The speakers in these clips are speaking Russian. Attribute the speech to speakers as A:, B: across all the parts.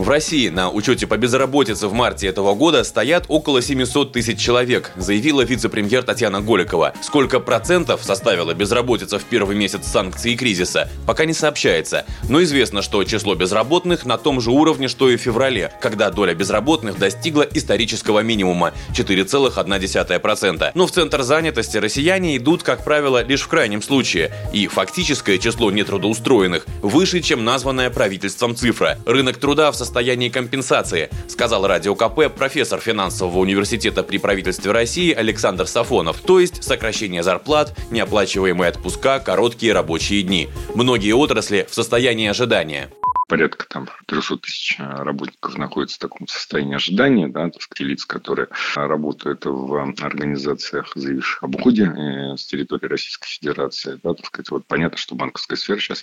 A: В России на учете по безработице в марте этого года стоят около 700 тысяч человек, заявила вице-премьер Татьяна Голикова. Сколько процентов составила безработица в первый месяц санкций и кризиса, пока не сообщается. Но известно, что число безработных на том же уровне, что и в феврале, когда доля безработных достигла исторического минимума – 4,1%. Но в центр занятости россияне идут, как правило, лишь в крайнем случае. И фактическое число нетрудоустроенных выше, чем названная правительством цифра. Рынок труда в состоянии состоянии компенсации, сказал Радио КП профессор финансового университета при правительстве России Александр Сафонов. То есть сокращение зарплат, неоплачиваемые отпуска, короткие рабочие дни. Многие отрасли в состоянии ожидания
B: порядка там 300 тысяч э, работников находятся в таком состоянии ожидания, да, так сказать, лиц, которые работают в организациях, заявивших об уходе э, с территории Российской Федерации. Да, так сказать, вот понятно, что банковская сфера сейчас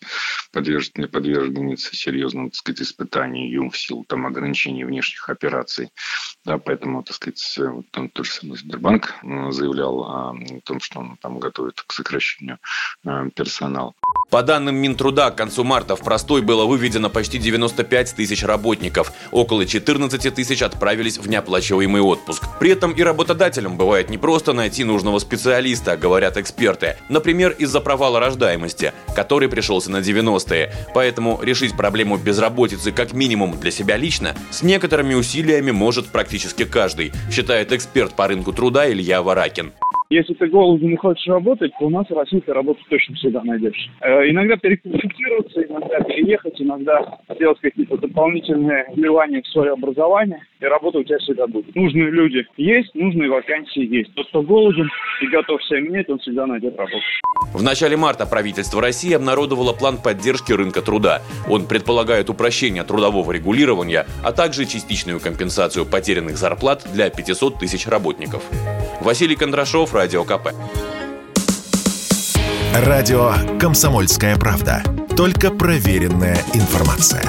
B: подвержена, подвергнется серьезным, так сказать, испытанию в силу там ограничений внешних операций. Да, поэтому, так сказать, вот, там, тот самый Сбербанк э, заявлял о том, что он там готовит к сокращению персонала.
A: По данным Минтруда, к концу марта в простой было выведено почти 95 тысяч работников. Около 14 тысяч отправились в неоплачиваемый отпуск. При этом и работодателям бывает не просто найти нужного специалиста, говорят эксперты. Например, из-за провала рождаемости, который пришелся на 90-е. Поэтому решить проблему безработицы как минимум для себя лично с некоторыми усилиями может практически каждый, считает эксперт по рынку труда Илья Варакин.
C: Если ты голоден и хочешь работать, то у нас в России ты работу точно всегда найдешь. Э, иногда переквалифицироваться, иногда переехать, иногда сделать какие-то дополнительные вливания в свое образование, и работа у тебя всегда будет. Нужные люди есть, нужные вакансии есть. Тот, кто голоден и готов себя менять, он всегда найдет работу.
A: В начале марта правительство России обнародовало план поддержки рынка труда. Он предполагает упрощение трудового регулирования, а также частичную компенсацию потерянных зарплат для 500 тысяч работников. Василий Кондрашов, Радио КП.
D: Радио «Комсомольская правда». Только проверенная информация.